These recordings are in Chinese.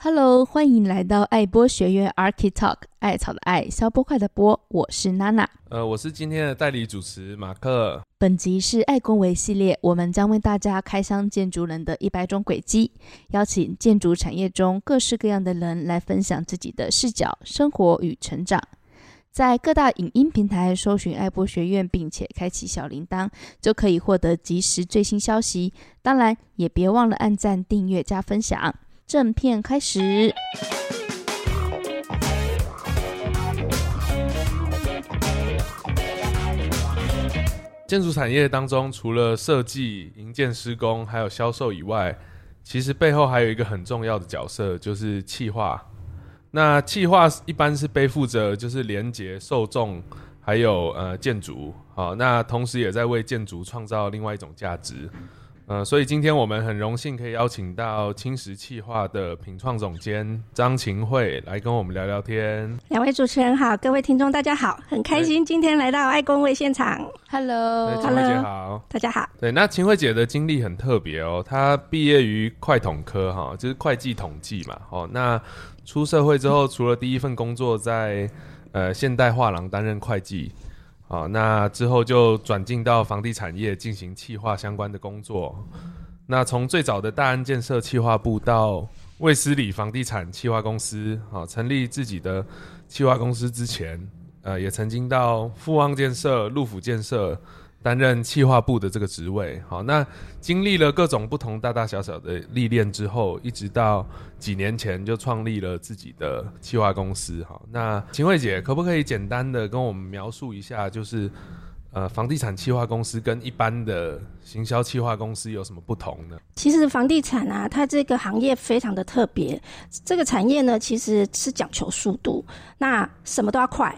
Hello，欢迎来到爱播学院 Archi Talk，艾草的艾，消波块的波，我是娜娜。呃，我是今天的代理主持马克。本集是爱工维系列，我们将为大家开箱建筑人的一百种轨迹，邀请建筑产业中各式各样的人来分享自己的视角、生活与成长。在各大影音平台搜寻爱播学院，并且开启小铃铛，就可以获得即时最新消息。当然，也别忘了按赞、订阅、加分享。正片开始。建筑产业当中，除了设计、营建、施工，还有销售以外，其实背后还有一个很重要的角色，就是企划。那企划一般是背负着就是连接受众，还有呃建筑，好，那同时也在为建筑创造另外一种价值。呃，所以今天我们很荣幸可以邀请到青石企划的品创总监张晴慧来跟我们聊聊天。两位主持人好，各位听众大家好，很开心今天来到爱工位现场。Hello，晴慧姐好，大家好。对，那晴慧姐的经历很特别哦，她毕业于会统科哈，就是会计统计嘛。哦，那出社会之后，除了第一份工作在呃现代画廊担任会计。好，那之后就转进到房地产业进行企划相关的工作。那从最早的大安建设企划部到卫斯理房地产企划公司，好，成立自己的企划公司之前，呃，也曾经到富旺建设、陆府建设。担任企划部的这个职位，好，那经历了各种不同大大小小的历练之后，一直到几年前就创立了自己的企划公司，好，那秦慧姐可不可以简单的跟我们描述一下，就是呃房地产企划公司跟一般的行销企划公司有什么不同呢？其实房地产啊，它这个行业非常的特别，这个产业呢其实是讲求速度，那什么都要快。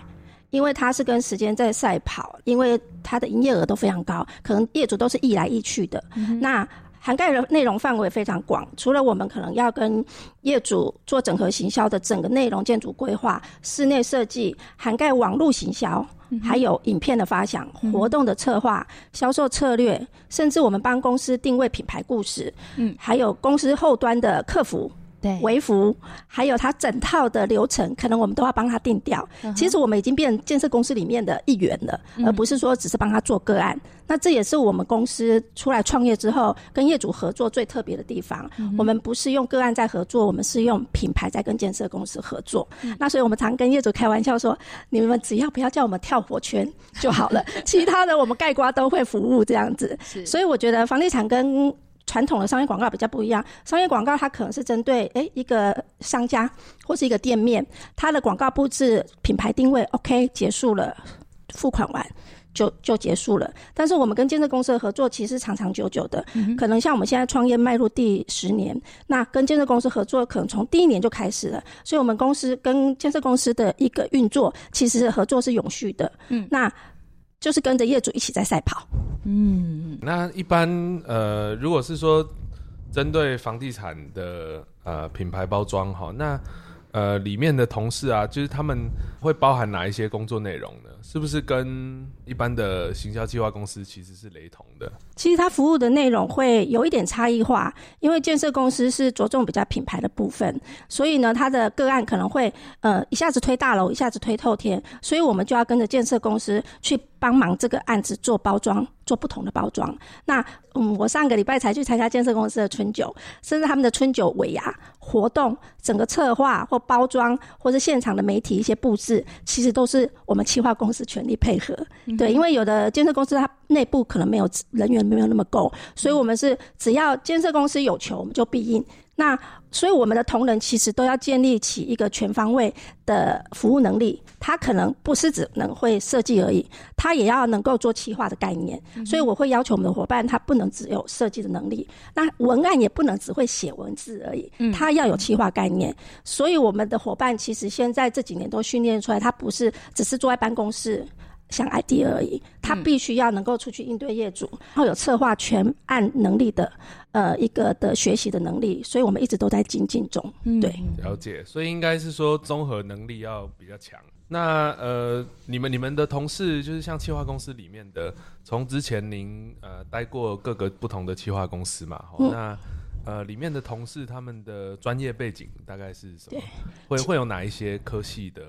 因为它是跟时间在赛跑，因为它的营业额都非常高，可能业主都是易来易去的。嗯、那涵盖的内容范围非常广，除了我们可能要跟业主做整合行销的整个内容建筑规划、室内设计，涵盖网络行销，还有影片的发想、活动的策划、销售策略，甚至我们帮公司定位品牌故事，嗯，还有公司后端的客服。对，微服，还有他整套的流程，可能我们都要帮他定掉。Uh -huh. 其实我们已经变建设公司里面的一员了，嗯、而不是说只是帮他做个案。那这也是我们公司出来创业之后跟业主合作最特别的地方。嗯、我们不是用个案在合作，我们是用品牌在跟建设公司合作。嗯、那所以我们常跟业主开玩笑说：“你们只要不要叫我们跳火圈就好了，其他的我们盖瓜都会服务这样子。”所以我觉得房地产跟传统的商业广告比较不一样，商业广告它可能是针对诶一个商家或是一个店面，它的广告布置、品牌定位 OK 结束了，付款完就就结束了。但是我们跟建设公司的合作其实长长久久的，嗯、可能像我们现在创业迈入第十年，那跟建设公司合作可能从第一年就开始了，所以我们公司跟建设公司的一个运作其实合作是永续的。嗯，那。就是跟着业主一起在赛跑。嗯，那一般呃，如果是说针对房地产的呃品牌包装哈，那呃里面的同事啊，就是他们会包含哪一些工作内容呢？是不是跟一般的行销计划公司其实是雷同的？其实它服务的内容会有一点差异化，因为建设公司是着重比较品牌的部分，所以呢，它的个案可能会呃一下子推大楼，一下子推透天，所以我们就要跟着建设公司去帮忙这个案子做包装，做不同的包装。那嗯，我上个礼拜才去参加建设公司的春酒，甚至他们的春酒尾牙活动，整个策划或包装，或者现场的媒体一些布置，其实都是我们企划公司全力配合。嗯、对，因为有的建设公司它内部可能没有人员没有那么够，所以我们是只要建设公司有求，我们就必应。那所以我们的同仁其实都要建立起一个全方位的服务能力，他可能不是只能会设计而已，他也要能够做企划的概念。所以我会要求我们的伙伴，他不能只有设计的能力，那文案也不能只会写文字而已，他要有企划概念。所以我们的伙伴其实现在这几年都训练出来，他不是只是坐在办公室。想 idea 而已，他必须要能够出去应对业主，然后有策划全案能力的，呃，一个的学习的能力，所以我们一直都在精进中。对，了解，所以应该是说综合能力要比较强。那呃，你们你们的同事就是像企划公司里面的，从之前您呃待过各个不同的企划公司嘛，嗯、那呃，里面的同事他们的专业背景大概是什么？会会有哪一些科系的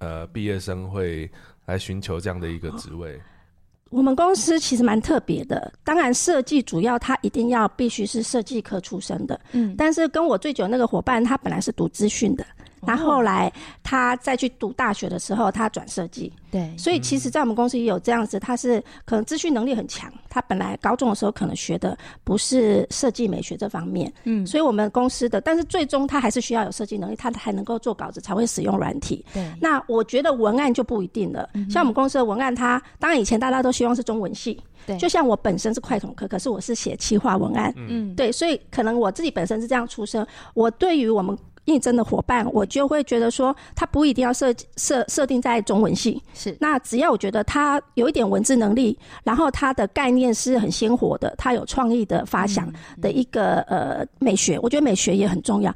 呃毕业生会来寻求这样的一个职位？我们公司其实蛮特别的，当然设计主要他一定要必须是设计科出身的，嗯，但是跟我最久那个伙伴，他本来是读资讯的。然后后来他再去读大学的时候，他转设计。对，所以其实，在我们公司也有这样子，他是可能资讯能力很强。他本来高中的时候可能学的不是设计美学这方面，嗯，所以我们公司的，但是最终他还是需要有设计能力，他才能够做稿子，才会使用软体。对，那我觉得文案就不一定了。像我们公司的文案，他当然以前大家都希望是中文系，对，就像我本身是快统科，可是我是写企划文案，嗯，对，所以可能我自己本身是这样出身，我对于我们。应征的伙伴，我就会觉得说，他不一定要设设设定在中文系，是。那只要我觉得他有一点文字能力，然后他的概念是很鲜活的，他有创意的发想的一个、呃美学，我觉得美学也很重要。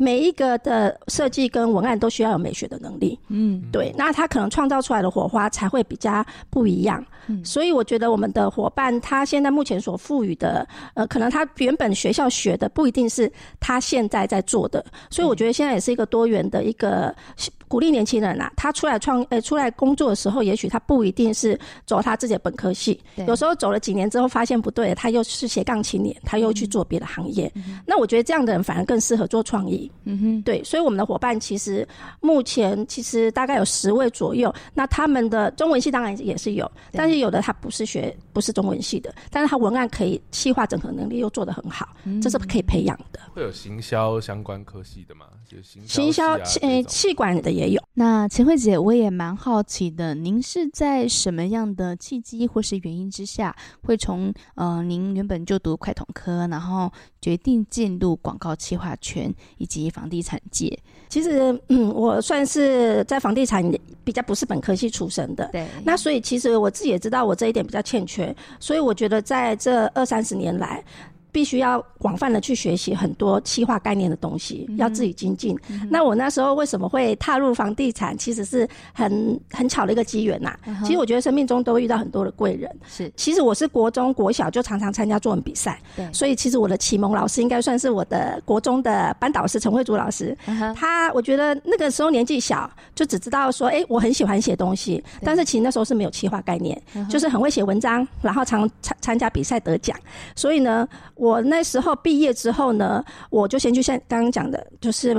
每一个的设计跟文案都需要有美学的能力，嗯，对，那他可能创造出来的火花才会比较不一样。嗯，所以我觉得我们的伙伴他现在目前所赋予的，呃，可能他原本学校学的不一定是他现在在做的，所以我觉得现在也是一个多元的一个。鼓励年轻人啊，他出来创，呃，出来工作的时候，也许他不一定是走他自己的本科系，有时候走了几年之后发现不对，他又是斜杠青年，他又去做别的行业。嗯、那我觉得这样的人反而更适合做创意。嗯哼，对，所以我们的伙伴其实目前其实大概有十位左右，那他们的中文系当然也是有，但是有的他不是学不是中文系的，但是他文案可以细化整合能力又做得很好，嗯、这是可以培养的。会有行销相关科系的吗？就行销、啊、行销，呃，气管的。也有。那秦慧姐，我也蛮好奇的，您是在什么样的契机或是原因之下，会从呃您原本就读快统科，然后决定进入广告企划圈以及房地产界？其实，嗯，我算是在房地产比较不是本科系出身的，对。那所以其实我自己也知道我这一点比较欠缺，所以我觉得在这二三十年来。必须要广泛的去学习很多企划概念的东西，嗯、要自己精进。嗯、那我那时候为什么会踏入房地产？其实是很很巧的一个机缘呐。嗯、其实我觉得生命中都会遇到很多的贵人。是，其实我是国中国小就常常参加作文比赛，所以其实我的启蒙老师应该算是我的国中的班导师陈慧珠老师。嗯、他我觉得那个时候年纪小，就只知道说，哎、欸，我很喜欢写东西，但是其实那时候是没有企划概念，嗯、就是很会写文章，然后常参参加比赛得奖。所以呢，我。那时候毕业之后呢，我就先去像刚刚讲的，就是，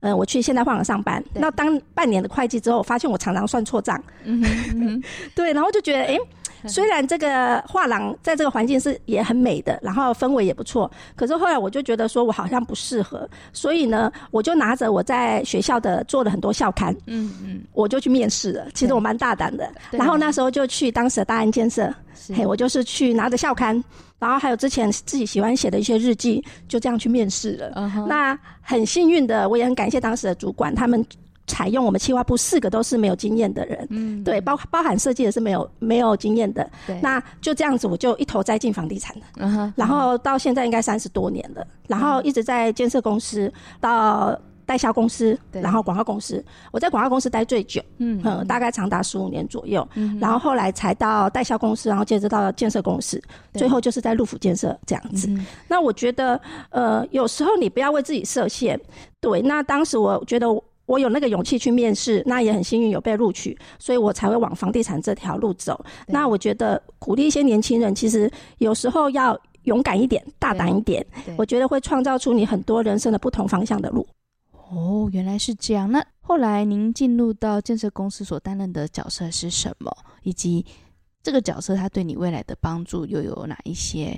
呃，我去现代画廊上班。那当半年的会计之后，我发现我常常算错账。嗯哼，对，然后就觉得，哎、欸。虽然这个画廊在这个环境是也很美的，然后氛围也不错，可是后来我就觉得说我好像不适合，所以呢，我就拿着我在学校的做了很多校刊，嗯嗯，我就去面试了。其实我蛮大胆的，然后那时候就去当时的大安建设，嘿，我就是去拿着校刊，然后还有之前自己喜欢写的一些日记，就这样去面试了。那很幸运的，我也很感谢当时的主管他们。采用我们企划部四个都是没有经验的人，嗯，对，包包含设计也是没有没有经验的，对，那就这样子，我就一头栽进房地产了，嗯哼，然后到现在应该三十多年了，然后一直在建设公司到代销公司，对，然后广告公司，我在广告公司待最久，嗯，嗯，大概长达十五年左右，嗯，然后后来才到代销公司，然后接着到建设公司，最后就是在陆府建设这样子。那我觉得，呃，有时候你不要为自己设限，对，那当时我觉得。我有那个勇气去面试，那也很幸运有被录取，所以我才会往房地产这条路走。那我觉得鼓励一些年轻人，其实有时候要勇敢一点、大胆一点，我觉得会创造出你很多人生的不同方向的路。哦，原来是这样。那后来您进入到建设公司所担任的角色是什么？以及这个角色它对你未来的帮助又有哪一些？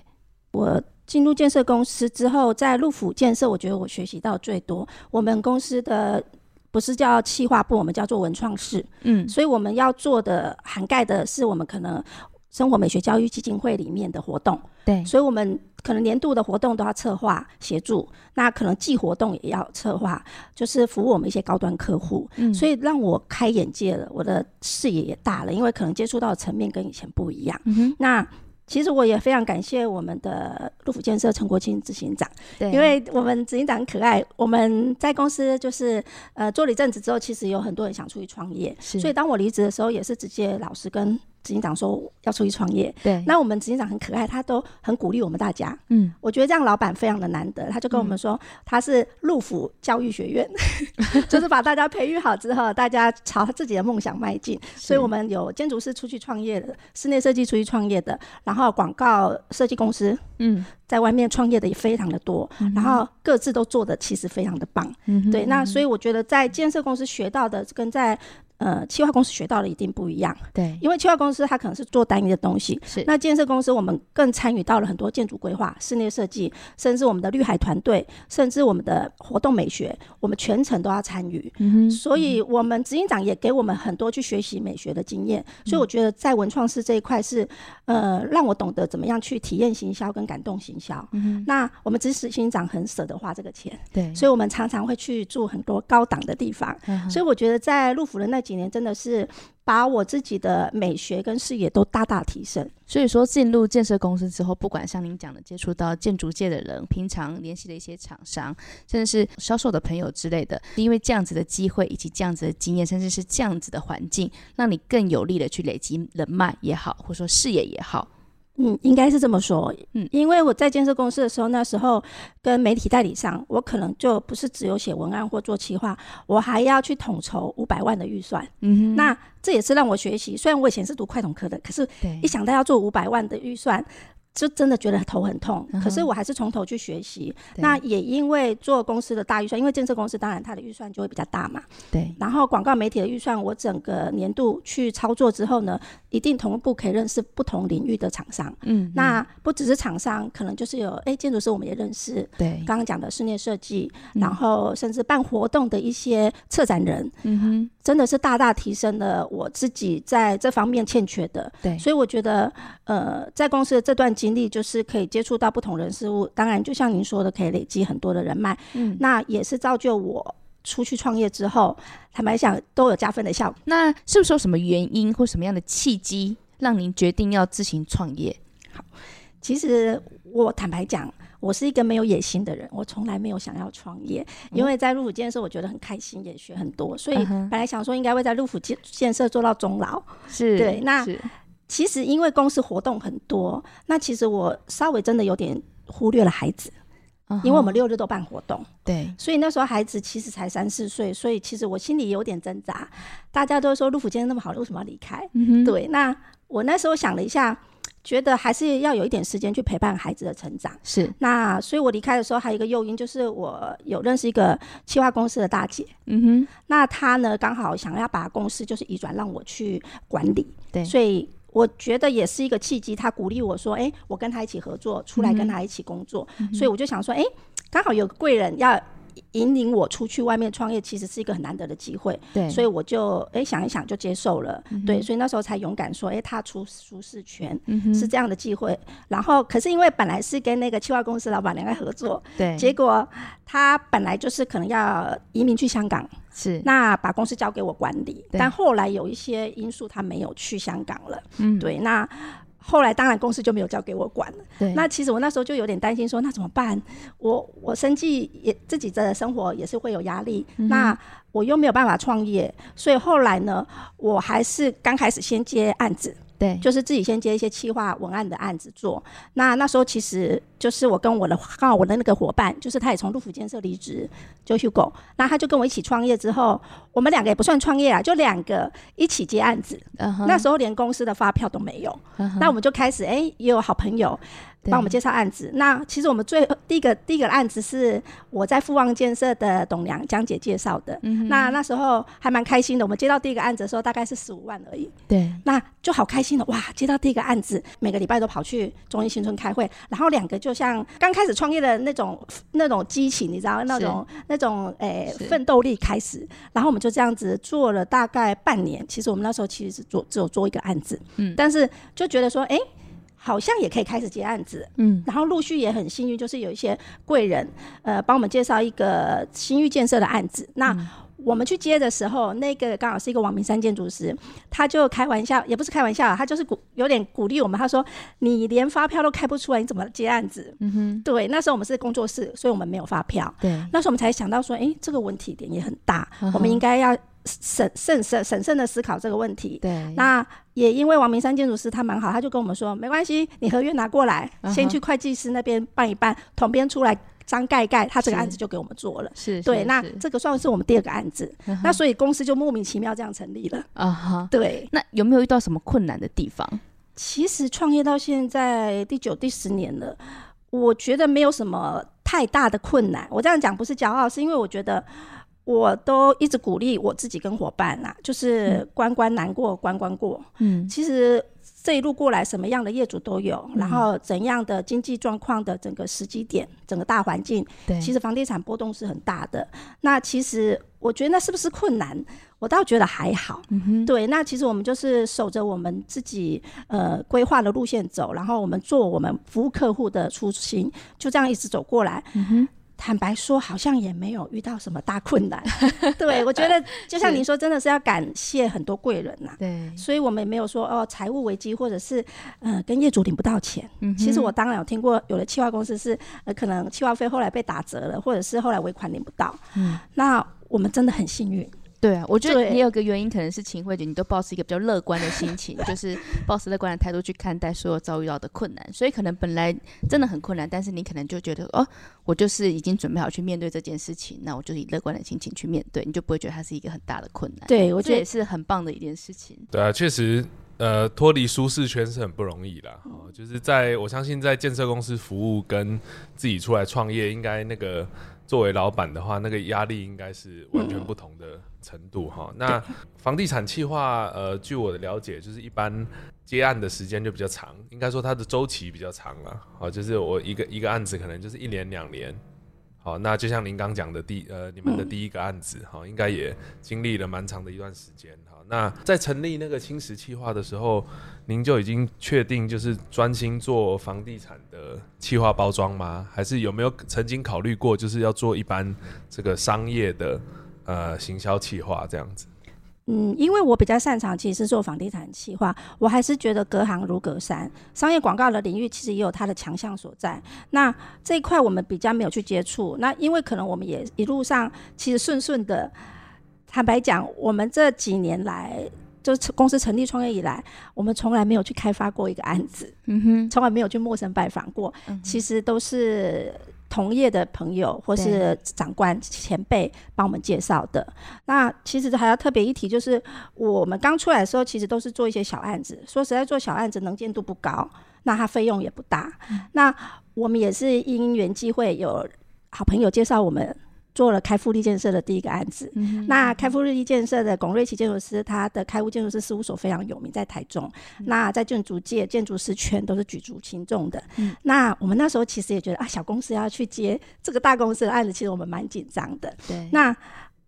我进入建设公司之后，在陆府建设，我觉得我学习到最多。我们公司的。不是叫企划部，我们叫做文创室。嗯，所以我们要做的涵盖的是我们可能生活美学教育基金会里面的活动。对，所以我们可能年度的活动都要策划协助，那可能季活动也要策划，就是服务我们一些高端客户。嗯，所以让我开眼界了，我的视野也大了，因为可能接触到的层面跟以前不一样。嗯哼，那。其实我也非常感谢我们的陆府建设陈国清执行长，对，因为我们执行长很可爱。我们在公司就是呃做了一阵子之后，其实有很多人想出去创业，是。所以当我离职的时候，也是直接老师跟执执行长说要出去创业，对，那我们执行长很可爱，他都很鼓励我们大家。嗯，我觉得这样老板非常的难得，他就跟我们说，嗯、他是陆府教育学院，就是把大家培育好之后，大家朝他自己的梦想迈进。所以我们有建筑师出去创业的，室内设计出去创业的，然后广告设计公司，嗯，在外面创业的也非常的多，嗯、然后各自都做的其实非常的棒。嗯，对，那所以我觉得在建设公司学到的跟在呃，企划公司学到的一定不一样，对，因为企划公司它可能是做单一的东西，是。那建设公司我们更参与到了很多建筑规划、室内设计，甚至我们的绿海团队，甚至我们的活动美学，我们全程都要参与。嗯。所以，我们执行长也给我们很多去学习美学的经验。所以，我觉得在文创室这一块是，呃，让我懂得怎么样去体验行销跟感动行销。嗯。那我们执行长很舍得花这个钱，对，所以我们常常会去住很多高档的地方。嗯。所以，我觉得在陆府的那几年真的是把我自己的美学跟视野都大大提升。所以说，进入建设公司之后，不管像您讲的接触到建筑界的人，平常联系的一些厂商，甚至是销售的朋友之类的，因为这样子的机会以及这样子的经验，甚至是这样子的环境，让你更有力的去累积人脉也好，或者说视野也好。嗯，应该是这么说。嗯，因为我在建设公司的时候，那时候跟媒体代理商，我可能就不是只有写文案或做企划，我还要去统筹五百万的预算。嗯，那这也是让我学习。虽然我以前是读快统科的，可是一想到要做五百万的预算。就真的觉得头很痛，可是我还是从头去学习。那也因为做公司的大预算，因为建设公司当然它的预算就会比较大嘛。对。然后广告媒体的预算，我整个年度去操作之后呢，一定同步可以认识不同领域的厂商。嗯。那不只是厂商，可能就是有哎建筑师我们也认识。对。刚刚讲的室内设计，然后甚至办活动的一些策展人。嗯哼。真的是大大提升了我自己在这方面欠缺的。对。所以我觉得，呃，在公司的这段经经历就是可以接触到不同人事物，当然就像您说的，可以累积很多的人脉。嗯，那也是造就我出去创业之后，坦白讲都有加分的效果。那是不是有什么原因或什么样的契机，让您决定要自行创业？好，其实我坦白讲，我是一个没有野心的人，我从来没有想要创业，因为在陆府建设我觉得很开心，也学很多，所以本来想说应该会在陆府建建设做到终老。是对，那。其实因为公司活动很多，那其实我稍微真的有点忽略了孩子，uh. 因为我们六日都办活动，对，所以那时候孩子其实才三四岁，所以其实我心里有点挣扎。大家都说陆府今天那么好，为什么要离开？嗯、对，那我那时候想了一下，觉得还是要有一点时间去陪伴孩子的成长。是，那所以我离开的时候还有一个诱因，就是我有认识一个企划公司的大姐，嗯哼，那她呢刚好想要把公司就是移转让我去管理，对，所以。我觉得也是一个契机，他鼓励我说：“哎、欸，我跟他一起合作，出来跟他一起工作。嗯”所以我就想说：“哎、欸，刚好有个贵人要引领我出去外面创业，其实是一个很难得的机会。”对，所以我就哎、欸、想一想就接受了。嗯、对，所以那时候才勇敢说：“哎、欸，踏出舒适圈，嗯、是这样的机会。”然后，可是因为本来是跟那个企划公司老板娘在合作，对，结果他本来就是可能要移民去香港。是，那把公司交给我管理，但后来有一些因素，他没有去香港了。嗯，对，那后来当然公司就没有交给我管了。对，那其实我那时候就有点担心，说那怎么办？我我生计也自己的生活也是会有压力，嗯、那我又没有办法创业，所以后来呢，我还是刚开始先接案子。对，就是自己先接一些企划文案的案子做。那那时候其实就是我跟我的刚好我的那个伙伴，就是他也从陆府建设离职，就 Hugo。那他就跟我一起创业之后，我们两个也不算创业啊，就两个一起接案子。Uh huh. 那时候连公司的发票都没有。Uh huh. 那我们就开始哎、欸，也有好朋友。帮我们介绍案子。那其实我们最第一个第一个案子是我在富旺建设的董娘江姐介绍的。嗯、那那时候还蛮开心的。我们接到第一个案子的时候，大概是十五万而已。对。那就好开心的哇！接到第一个案子，每个礼拜都跑去中兴新村开会，然后两个就像刚开始创业的那种那种激情，你知道那种那种诶奋斗力开始。然后我们就这样子做了大概半年。其实我们那时候其实是做只有做一个案子，嗯，但是就觉得说，哎、欸。好像也可以开始接案子，嗯，然后陆续也很幸运，就是有一些贵人，呃，帮我们介绍一个新域建设的案子。那我们去接的时候，那个刚好是一个王明山建筑师，他就开玩笑，也不是开玩笑，他就是鼓有点鼓励我们。他说：“你连发票都开不出来，你怎么接案子？”嗯哼，对，那时候我们是工作室，所以我们没有发票。对，那时候我们才想到说，哎，这个问题点也很大，我们应该要。审慎审审慎的思考这个问题。对，那也因为王明山建筑师他蛮好，他就跟我们说，没关系，你合约拿过来，嗯、先去会计师那边办一办，统编出来章盖盖，他这个案子就给我们做了。是，对，那这个算是我们第二个案子。嗯、那所以公司就莫名其妙这样成立了。啊哈，对。那有没有遇到什么困难的地方？其实创业到现在第九、第十年了，我觉得没有什么太大的困难。我这样讲不是骄傲，是因为我觉得。我都一直鼓励我自己跟伙伴呐、啊，就是关关难过关关过。嗯，其实这一路过来，什么样的业主都有，嗯、然后怎样的经济状况的整个时机点，整个大环境，对，其实房地产波动是很大的。那其实我觉得那是不是困难？我倒觉得还好。嗯哼，对，那其实我们就是守着我们自己呃规划的路线走，然后我们做我们服务客户的初心，就这样一直走过来。嗯哼。坦白说，好像也没有遇到什么大困难。对，我觉得就像您说，真的是要感谢很多贵人呐。对，所以我们也没有说哦，财务危机或者是呃跟业主领不到钱。嗯，其实我当然有听过，有的企划公司是呃可能企划费后来被打折了，或者是后来尾款领不到。嗯，那我们真的很幸运。对啊，我觉得也有个原因，可能是秦慧姐，你都抱持一个比较乐观的心情，就是抱持乐观的态度去看待所有遭遇到的困难，所以可能本来真的很困难，但是你可能就觉得哦，我就是已经准备好去面对这件事情，那我就是以乐观的心情去面对，你就不会觉得它是一个很大的困难。对，我觉得也是很棒的一件事情。对啊，确实，呃，脱离舒适圈是很不容易的，哦，就是在我相信在建设公司服务跟自己出来创业，应该那个。作为老板的话，那个压力应该是完全不同的程度哈。嗯、那房地产企划，呃，据我的了解，就是一般接案的时间就比较长，应该说它的周期比较长了。好，就是我一个一个案子可能就是一年两年。好，那就像您刚讲的第呃你们的第一个案子哈，应该也经历了蛮长的一段时间。好，那在成立那个青石企划的时候，您就已经确定就是专心做房地产的企划包装吗？还是有没有曾经考虑过就是要做一般这个商业的呃行销企划这样子？嗯，因为我比较擅长其实是做房地产企划，我还是觉得隔行如隔山。商业广告的领域其实也有它的强项所在。那这一块我们比较没有去接触。那因为可能我们也一路上其实顺顺的。坦白讲，我们这几年来，就是公司成立创业以来，我们从来没有去开发过一个案子，嗯哼，从来没有去陌生拜访过。嗯，其实都是。同业的朋友或是长官前辈帮我们介绍的。那其实还要特别一提，就是我们刚出来的时候，其实都是做一些小案子。说实在，做小案子能见度不高，那它费用也不大。那我们也是因缘际会，有好朋友介绍我们。做了开复力建设的第一个案子，嗯、那开复力建设的龚瑞奇建筑师，他的开屋建筑师事务所非常有名，在台中。嗯、那在建筑界，建筑师圈都是举足轻重的。嗯、那我们那时候其实也觉得啊，小公司要去接这个大公司的案子，其实我们蛮紧张的。对，那。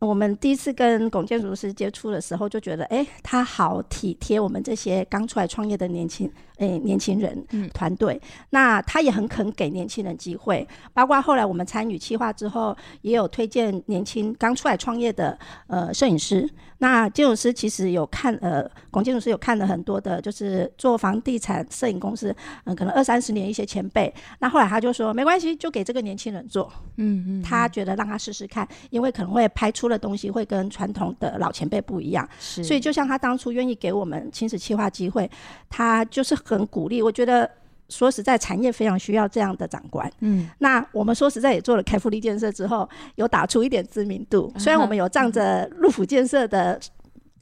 我们第一次跟龚建筑师接触的时候，就觉得，哎，他好体贴我们这些刚出来创业的年轻，哎，年轻人团队。嗯、那他也很肯给年轻人机会，包括后来我们参与企划之后，也有推荐年轻刚出来创业的呃摄影师。那建筑师其实有看，呃，龚建筑师有看了很多的，就是做房地产摄影公司，嗯，可能二三十年一些前辈。那后来他就说，没关系，就给这个年轻人做。嗯嗯，他觉得让他试试看，因为可能会拍出的东西会跟传统的老前辈不一样。是，所以就像他当初愿意给我们亲子企划机会，他就是很鼓励。我觉得。说实在，产业非常需要这样的长官。嗯，那我们说实在也做了开福利建设之后，有打出一点知名度。虽然我们有仗着陆府建设的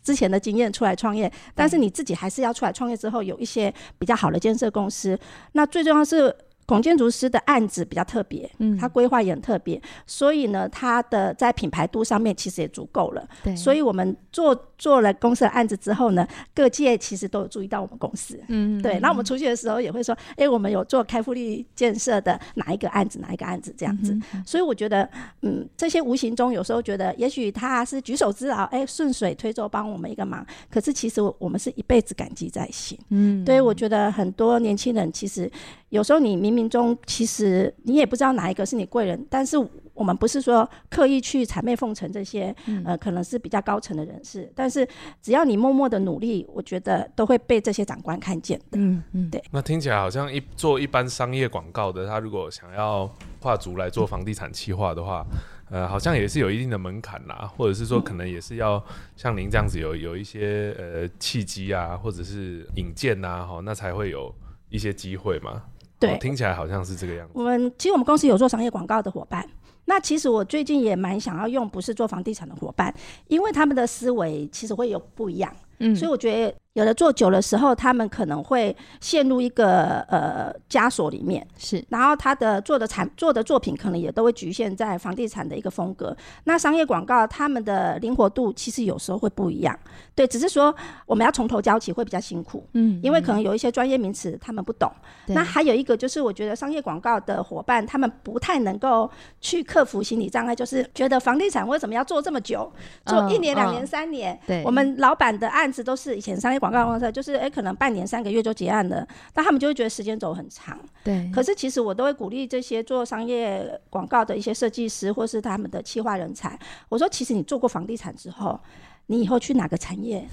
之前的经验出来创业，但是你自己还是要出来创业之后，有一些比较好的建设公司。那最重要是。龚建筑师的案子比较特别，嗯，他规划也很特别，所以呢，他的在品牌度上面其实也足够了。对，所以我们做做了公司的案子之后呢，各界其实都有注意到我们公司，嗯，对。那我们出去的时候也会说，哎、欸，我们有做开复力建设的哪一个案子，哪一个案子这样子。所以我觉得，嗯，这些无形中有时候觉得，也许他是举手之劳，哎、欸，顺水推舟帮我们一个忙。可是其实我们是一辈子感激在心。嗯，对，我觉得很多年轻人其实。有时候你冥冥中其实你也不知道哪一个是你贵人，但是我们不是说刻意去谄媚奉承这些，嗯、呃，可能是比较高层的人士，但是只要你默默的努力，我觉得都会被这些长官看见的。嗯嗯，对。那听起来好像一做一般商业广告的，他如果想要跨足来做房地产企划的话，呃，好像也是有一定的门槛啦，或者是说可能也是要像您这样子有有一些呃契机啊，或者是引荐呐，哈，那才会有一些机会嘛。对，听起来好像是这个样子。我们其实我们公司有做商业广告的伙伴，那其实我最近也蛮想要用不是做房地产的伙伴，因为他们的思维其实会有不一样，嗯，所以我觉得。有的做久的时候，他们可能会陷入一个呃枷锁里面，是。然后他的做的产做的作品可能也都会局限在房地产的一个风格。那商业广告他们的灵活度其实有时候会不一样，对，只是说我们要从头教起会比较辛苦，嗯，因为可能有一些专业名词他们不懂。那还有一个就是，我觉得商业广告的伙伴他们不太能够去克服心理障碍，就是觉得房地产为什么要做这么久，做一年、两年、三年？对，我们老板的案子都是以前商业广告。广告公司就是哎、欸，可能半年、三个月就结案了，但他们就会觉得时间轴很长。对。可是其实我都会鼓励这些做商业广告的一些设计师，或是他们的企划人才。我说，其实你做过房地产之后，你以后去哪个产业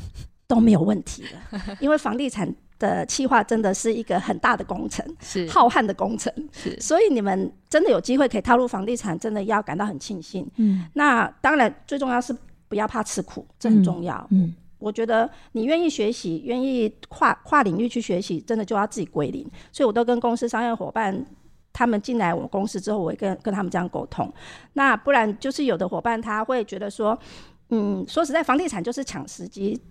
都没有问题了，因为房地产的企划真的是一个很大的工程，是浩瀚的工程。是。所以你们真的有机会可以踏入房地产，真的要感到很庆幸。嗯。那当然，最重要是不要怕吃苦，这很重要。嗯。嗯我觉得你愿意学习，愿意跨跨领域去学习，真的就要自己归零。所以我都跟公司商业伙伴，他们进来我们公司之后，我会跟跟他们这样沟通。那不然就是有的伙伴他会觉得说，嗯，说实在，房地产就是抢时机，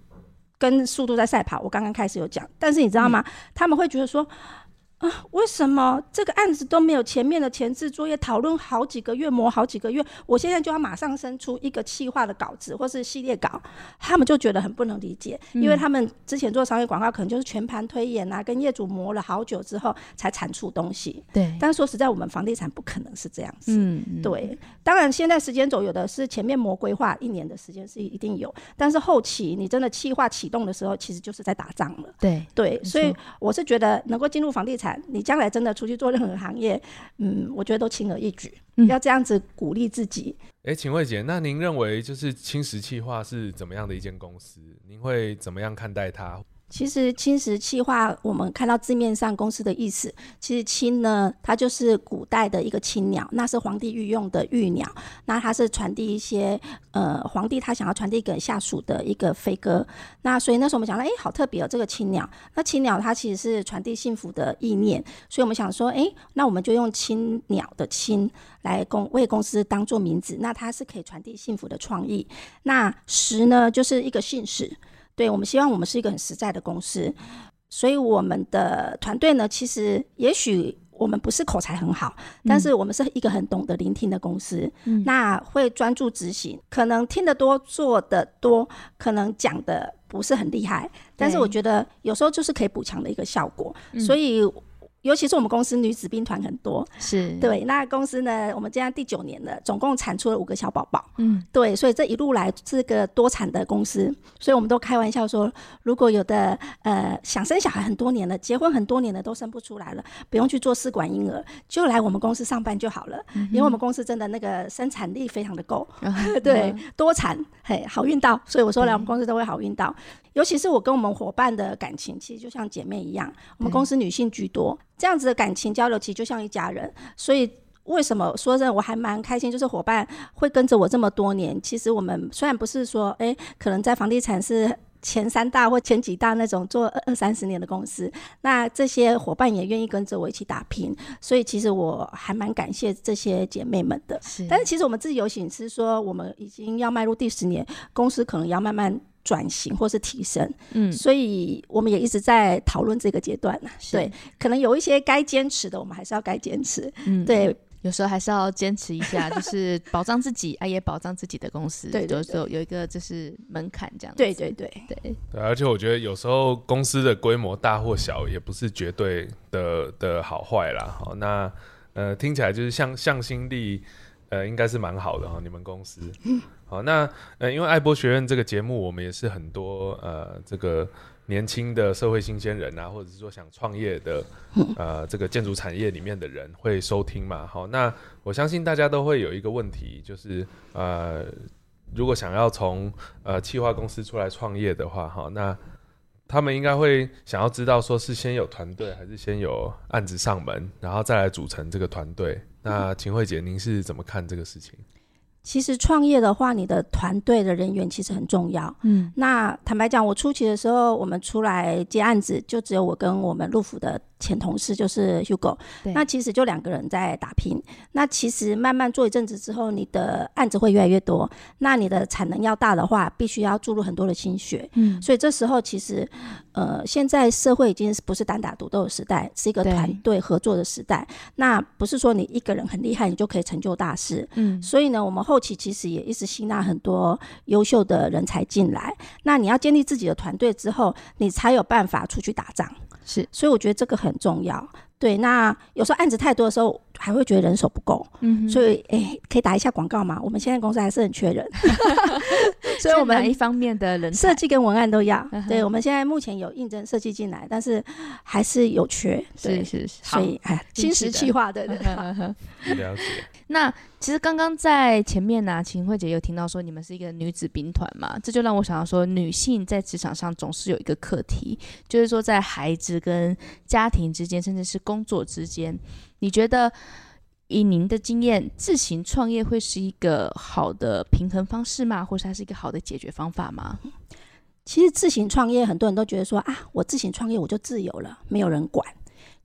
跟速度在赛跑。我刚刚开始有讲，但是你知道吗？嗯、他们会觉得说。啊，为什么这个案子都没有前面的前置作业讨论好几个月，磨好几个月？我现在就要马上生出一个企划的稿子或是系列稿，他们就觉得很不能理解，因为他们之前做商业广告可能就是全盘推演啊，跟业主磨了好久之后才产出东西。对，但是说实在，我们房地产不可能是这样子。嗯，对。当然，现在时间轴有的是前面磨规划一年的时间是一定有，但是后期你真的企划启动的时候，其实就是在打仗了。对对，所以我是觉得能够进入房地产。你将来真的出去做任何行业，嗯，我觉得都轻而易举。嗯，要这样子鼓励自己。哎、欸，请问姐，那您认为就是青石气化是怎么样的一间公司？您会怎么样看待它？其实青石企划，我们看到字面上公司的意思，其实青呢，它就是古代的一个青鸟，那是皇帝御用的御鸟，那它是传递一些呃皇帝他想要传递给下属的一个飞鸽，那所以那时候我们想到，哎，好特别哦，这个青鸟，那青鸟它其实是传递幸福的意念，所以我们想说，哎，那我们就用青鸟的青来公为公司当做名字，那它是可以传递幸福的创意，那石呢就是一个信使。对，我们希望我们是一个很实在的公司，所以我们的团队呢，其实也许我们不是口才很好，但是我们是一个很懂得聆听的公司。嗯，那会专注执行，可能听得多，做得多，可能讲的不是很厉害，但是我觉得有时候就是可以补强的一个效果，所以。尤其是我们公司女子兵团很多，是对。那公司呢，我们这样第九年了，总共产出了五个小宝宝。嗯，对，所以这一路来是个多产的公司，所以我们都开玩笑说，如果有的呃想生小孩很多年了，结婚很多年了都生不出来了，不用去做试管婴儿，就来我们公司上班就好了，嗯、因为我们公司真的那个生产力非常的够，嗯、对，多产嘿好运到，所以我说来我们公司都会好运到。尤其是我跟我们伙伴的感情，其实就像姐妹一样，我们公司女性居多。这样子的感情交流，其实就像一家人。所以为什么说真的，我还蛮开心，就是伙伴会跟着我这么多年。其实我们虽然不是说，哎、欸，可能在房地产是前三大或前几大那种做二二三十年的公司，那这些伙伴也愿意跟着我一起打拼。所以其实我还蛮感谢这些姐妹们的。是。但是其实我们自己有醒思说，我们已经要迈入第十年，公司可能要慢慢。转型或是提升，嗯，所以我们也一直在讨论这个阶段呢。对，可能有一些该坚持的，我们还是要该坚持。嗯，对，有时候还是要坚持一下，就是保障自己，啊，也保障自己的公司。对，对，对，有有一个就是门槛这样子。对对对对对。而且我觉得有时候公司的规模大或小，也不是绝对的的好坏啦。好，那呃，听起来就是向向心力，呃，应该是蛮好的哈，你们公司。嗯好，那呃，因为爱播学院这个节目，我们也是很多呃，这个年轻的社会新鲜人啊，或者是说想创业的呃，这个建筑产业里面的人会收听嘛。好，那我相信大家都会有一个问题，就是呃，如果想要从呃企划公司出来创业的话，哈，那他们应该会想要知道，说是先有团队，还是先有案子上门，然后再来组成这个团队。那秦慧姐，您是怎么看这个事情？其实创业的话，你的团队的人员其实很重要。嗯，那坦白讲，我初期的时候，我们出来接案子，就只有我跟我们陆府的前同事，就是 Hugo。那其实就两个人在打拼。那其实慢慢做一阵子之后，你的案子会越来越多。那你的产能要大的话，必须要注入很多的心血。嗯。所以这时候其实，呃，现在社会已经不是单打独斗的时代，是一个团队合作的时代。那不是说你一个人很厉害，你就可以成就大事。嗯。所以呢，我们。后期其实也一直吸纳很多优秀的人才进来。那你要建立自己的团队之后，你才有办法出去打仗。是，所以我觉得这个很重要。对，那有时候案子太多的时候，还会觉得人手不够。嗯，所以哎、欸，可以打一下广告嘛？我们现在公司还是很缺人，所以我们哪一方面的人设计跟文案都要。对，我们现在目前有应征设计进来，但是还是有缺。对是是是，所以哎，新时计划对对对。了解。那其实刚刚在前面呢、啊，秦慧姐有听到说你们是一个女子兵团嘛，这就让我想到说，女性在职场上总是有一个课题，就是说在孩子跟家庭之间，甚至是工作之间，你觉得以您的经验，自行创业会是一个好的平衡方式吗？或是它是一个好的解决方法吗？其实自行创业，很多人都觉得说啊，我自行创业我就自由了，没有人管。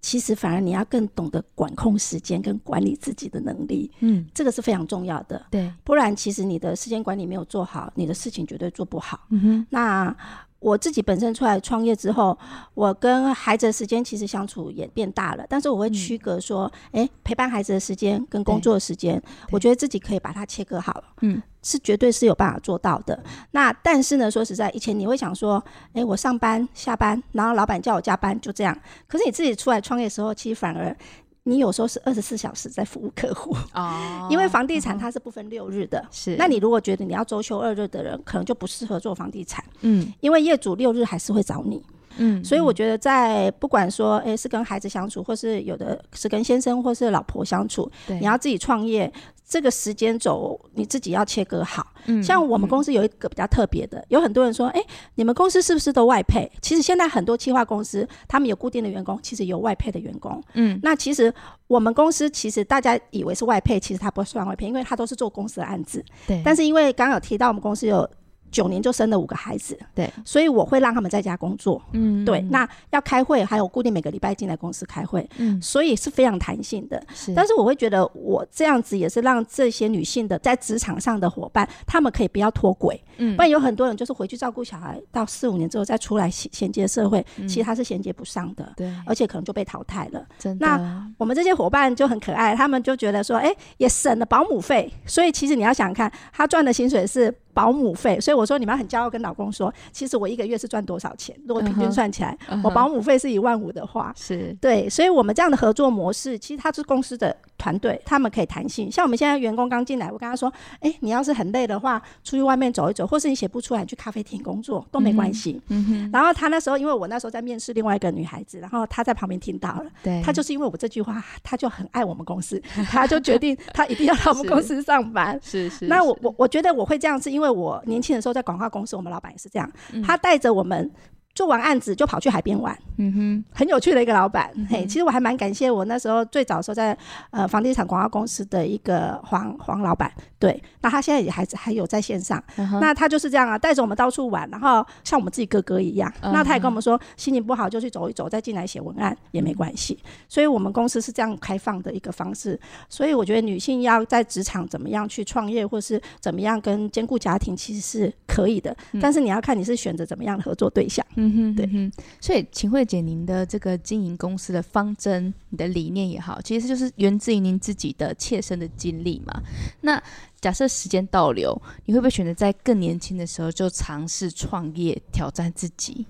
其实反而你要更懂得管控时间跟管理自己的能力，嗯，这个是非常重要的。对，不然其实你的时间管理没有做好，你的事情绝对做不好。嗯哼，那。我自己本身出来创业之后，我跟孩子的时间其实相处也变大了，但是我会区隔说，哎、陪伴孩子的时间跟工作的时间，我觉得自己可以把它切割好了，嗯，是绝对是有办法做到的。那但是呢，说实在，以前你会想说，哎、欸，我上班下班，然后老板叫我加班，就这样。可是你自己出来创业的时候，其实反而。你有时候是二十四小时在服务客户哦，因为房地产它是不分六日的，是。那你如果觉得你要周休二日的人，可能就不适合做房地产，嗯，因为业主六日还是会找你。嗯，所以我觉得在不管说，诶、欸，是跟孩子相处，或是有的是跟先生或是老婆相处，对，你要自己创业，这个时间轴你自己要切割好。嗯，像我们公司有一个比较特别的，有很多人说，哎、欸，你们公司是不是都外配？其实现在很多企划公司，他们有固定的员工，其实有外配的员工。嗯，那其实我们公司其实大家以为是外配，其实它不算外配，因为它都是做公司的案子。对，但是因为刚刚有提到我们公司有。九年就生了五个孩子，对，所以我会让他们在家工作，嗯，对。那要开会，还有固定每个礼拜进来公司开会，嗯，所以是非常弹性的。是，但是我会觉得我这样子也是让这些女性的在职场上的伙伴，她们可以不要脱轨，嗯，不然有很多人就是回去照顾小孩，到四五年之后再出来衔接社会，其实他是衔接不上的，对，而且可能就被淘汰了。真的。那我们这些伙伴就很可爱，他们就觉得说，哎，也省了保姆费，所以其实你要想看，他赚的薪水是。保姆费，所以我说你们很骄傲跟老公说，其实我一个月是赚多少钱？如果平均算起来，uh -huh. 我保姆费是一万五的话，是对，所以我们这样的合作模式，其实它是公司的团队，他们可以弹性。像我们现在员工刚进来，我跟他说，哎、欸，你要是很累的话，出去外面走一走，或是你写不出来，去咖啡厅工作都没关系。嗯哼。然后他那时候，因为我那时候在面试另外一个女孩子，然后他在旁边听到了，对，他就是因为我这句话，他就很爱我们公司，他就决定他一定要来我们公司上班。是 是，是。那我我我觉得我会这样，是因为我年轻的时候。在广告公司，我们老板也是这样，他带着我们。做完案子就跑去海边玩，嗯哼，很有趣的一个老板、嗯。嘿，其实我还蛮感谢我那时候最早的时候在呃房地产广告公司的一个黄黄老板。对，那他现在也还还有在线上、嗯。那他就是这样啊，带着我们到处玩，然后像我们自己哥哥一样。嗯、那他也跟我们说，心情不好就去走一走，再进来写文案也没关系。所以我们公司是这样开放的一个方式。所以我觉得女性要在职场怎么样去创业，或是怎么样跟兼顾家庭，其实是可以的、嗯。但是你要看你是选择怎么样的合作对象。嗯嗯哼，对，嗯，所以秦慧姐，您的这个经营公司的方针，你的理念也好，其实就是源自于您自己的切身的经历嘛。那假设时间倒流，你会不会选择在更年轻的时候就尝试创业，挑战自己？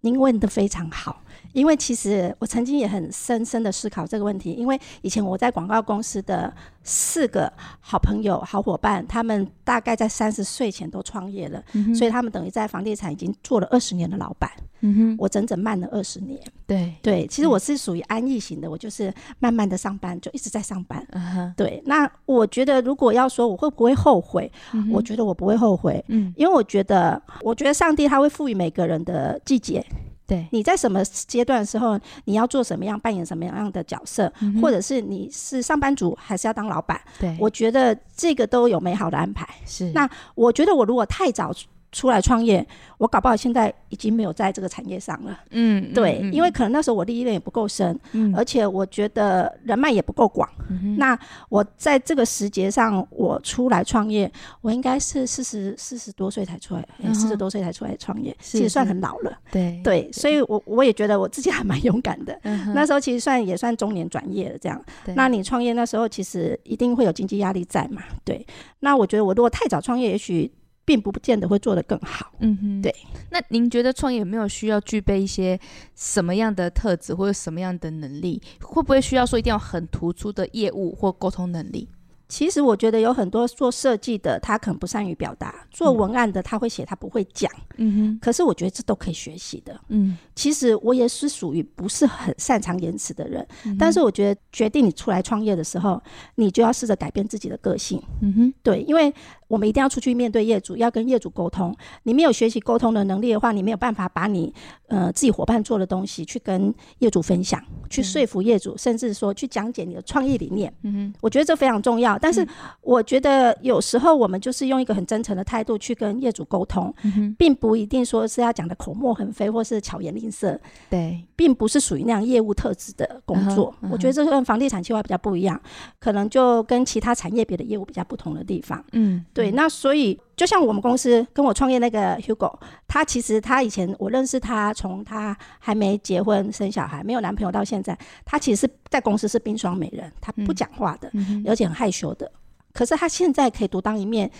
您问的非常好。因为其实我曾经也很深深的思考这个问题，因为以前我在广告公司的四个好朋友、好伙伴，他们大概在三十岁前都创业了，嗯，所以他们等于在房地产已经做了二十年的老板。嗯哼，我整整慢了二十年。对对，其实我是属于安逸型的，我就是慢慢的上班，就一直在上班。嗯对。那我觉得如果要说我会不会后悔，嗯，我觉得我不会后悔。嗯，因为我觉得，我觉得上帝他会赋予每个人的季节。对，你在什么阶段的时候，你要做什么样，扮演什么样的角色，嗯、或者是你是上班族还是要当老板？对，我觉得这个都有美好的安排。是，那我觉得我如果太早。出来创业，我搞不好现在已经没有在这个产业上了。嗯，对，嗯、因为可能那时候我历练也不够深，嗯，而且我觉得人脉也不够广。嗯、那我在这个时节上，我出来创业，我应该是四十四十多岁才出来，四十、嗯、多岁才出来创业，其实算很老了。对对，所以我我也觉得我自己还蛮勇敢的。嗯、那时候其实算也算中年转业了，这样。那你创业那时候其实一定会有经济压力在嘛？对。那我觉得我如果太早创业，也许。并不见得会做得更好。嗯哼，对。那您觉得创业有没有需要具备一些什么样的特质或者什么样的能力？会不会需要说一定要很突出的业务或沟通能力？其实我觉得有很多做设计的，他可能不善于表达；做文案的，他会写，他不会讲。嗯哼。可是我觉得这都可以学习的。嗯。其实我也是属于不是很擅长言辞的人，嗯、但是我觉得决定你出来创业的时候，你就要试着改变自己的个性。嗯哼。对，因为。我们一定要出去面对业主，要跟业主沟通。你没有学习沟通的能力的话，你没有办法把你呃自己伙伴做的东西去跟业主分享，去说服业主，嗯、甚至说去讲解你的创意理念。嗯哼，我觉得这非常重要。但是我觉得有时候我们就是用一个很真诚的态度去跟业主沟通，嗯、并不一定说是要讲的口沫横飞或是巧言令色。对，并不是属于那样业务特质的工作。嗯、我觉得这跟房地产计划比较不一样，可能就跟其他产业别的业务比较不同的地方。嗯，对。对，那所以就像我们公司跟我创业那个 Hugo，他其实他以前我认识他，从他还没结婚生小孩，没有男朋友到现在，他其实是在公司是冰霜美人，他不讲话的，嗯、而且很害羞的。可是他现在可以独当一面，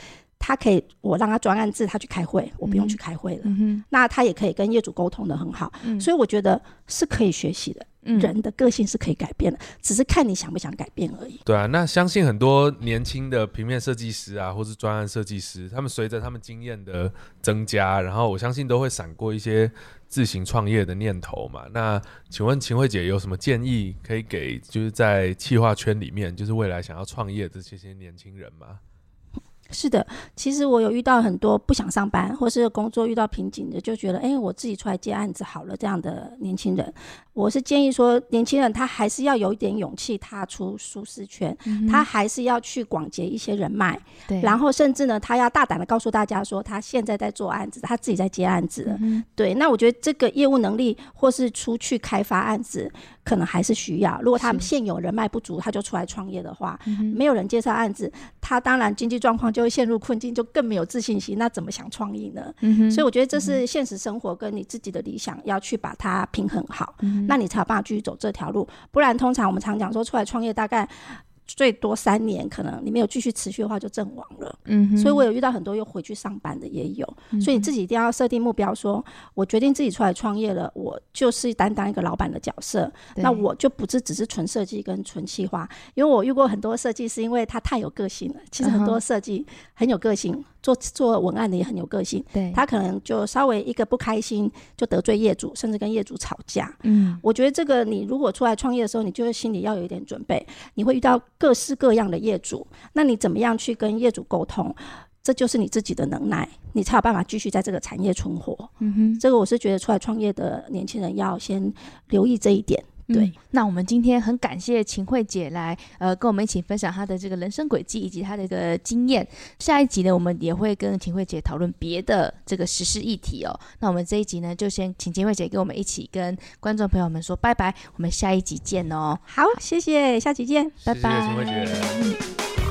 他可以我让他专案制，他去开会，我不用去开会了。嗯、那他也可以跟业主沟通的很好，嗯、所以我觉得是可以学习的。人的个性是可以改变的，嗯、只是看你想不想改变而已。对啊，那相信很多年轻的平面设计师啊，或是专案设计师，他们随着他们经验的增加，然后我相信都会闪过一些自行创业的念头嘛。那请问秦慧姐有什么建议可以给，就是在企划圈里面，就是未来想要创业的这些年轻人吗？是的，其实我有遇到很多不想上班，或是工作遇到瓶颈的，就觉得哎，我自己出来接案子好了这样的年轻人，我是建议说，年轻人他还是要有一点勇气踏出舒适圈，嗯、他还是要去广结一些人脉，对，然后甚至呢，他要大胆的告诉大家说，他现在在做案子，他自己在接案子了，嗯、对。那我觉得这个业务能力或是出去开发案子，可能还是需要。如果他现有人脉不足，他就出来创业的话，是没有人介绍案子，他当然经济状况就会陷入困境，就更没有自信心，那怎么想创意呢？所以我觉得这是现实生活跟你自己的理想要去把它平衡好，嗯、那你才有办法继续走这条路。不然，通常我们常讲说出来创业大概。最多三年，可能你没有继续持续的话，就阵亡了。嗯，所以我有遇到很多又回去上班的，也有。嗯、所以你自己一定要设定目标说，说我决定自己出来创业了，我就是担当一个老板的角色。那我就不是只是纯设计跟纯企划，因为我遇过很多设计师，因为他太有个性了。其实很多设计很有个性。嗯做做文案的也很有个性，对，他可能就稍微一个不开心就得罪业主，甚至跟业主吵架。嗯，我觉得这个你如果出来创业的时候，你就是心里要有一点准备，你会遇到各式各样的业主，那你怎么样去跟业主沟通？这就是你自己的能耐，你才有办法继续在这个产业存活。嗯哼，这个我是觉得出来创业的年轻人要先留意这一点。对、嗯，那我们今天很感谢秦慧姐来，呃，跟我们一起分享她的这个人生轨迹以及她的一个经验。下一集呢，我们也会跟秦慧姐讨论别的这个时事议题哦。那我们这一集呢，就先请秦慧姐跟我们一起跟观众朋友们说拜拜，我们下一集见哦。好，谢谢，下集见，谢谢拜拜。秦慧姐。嗯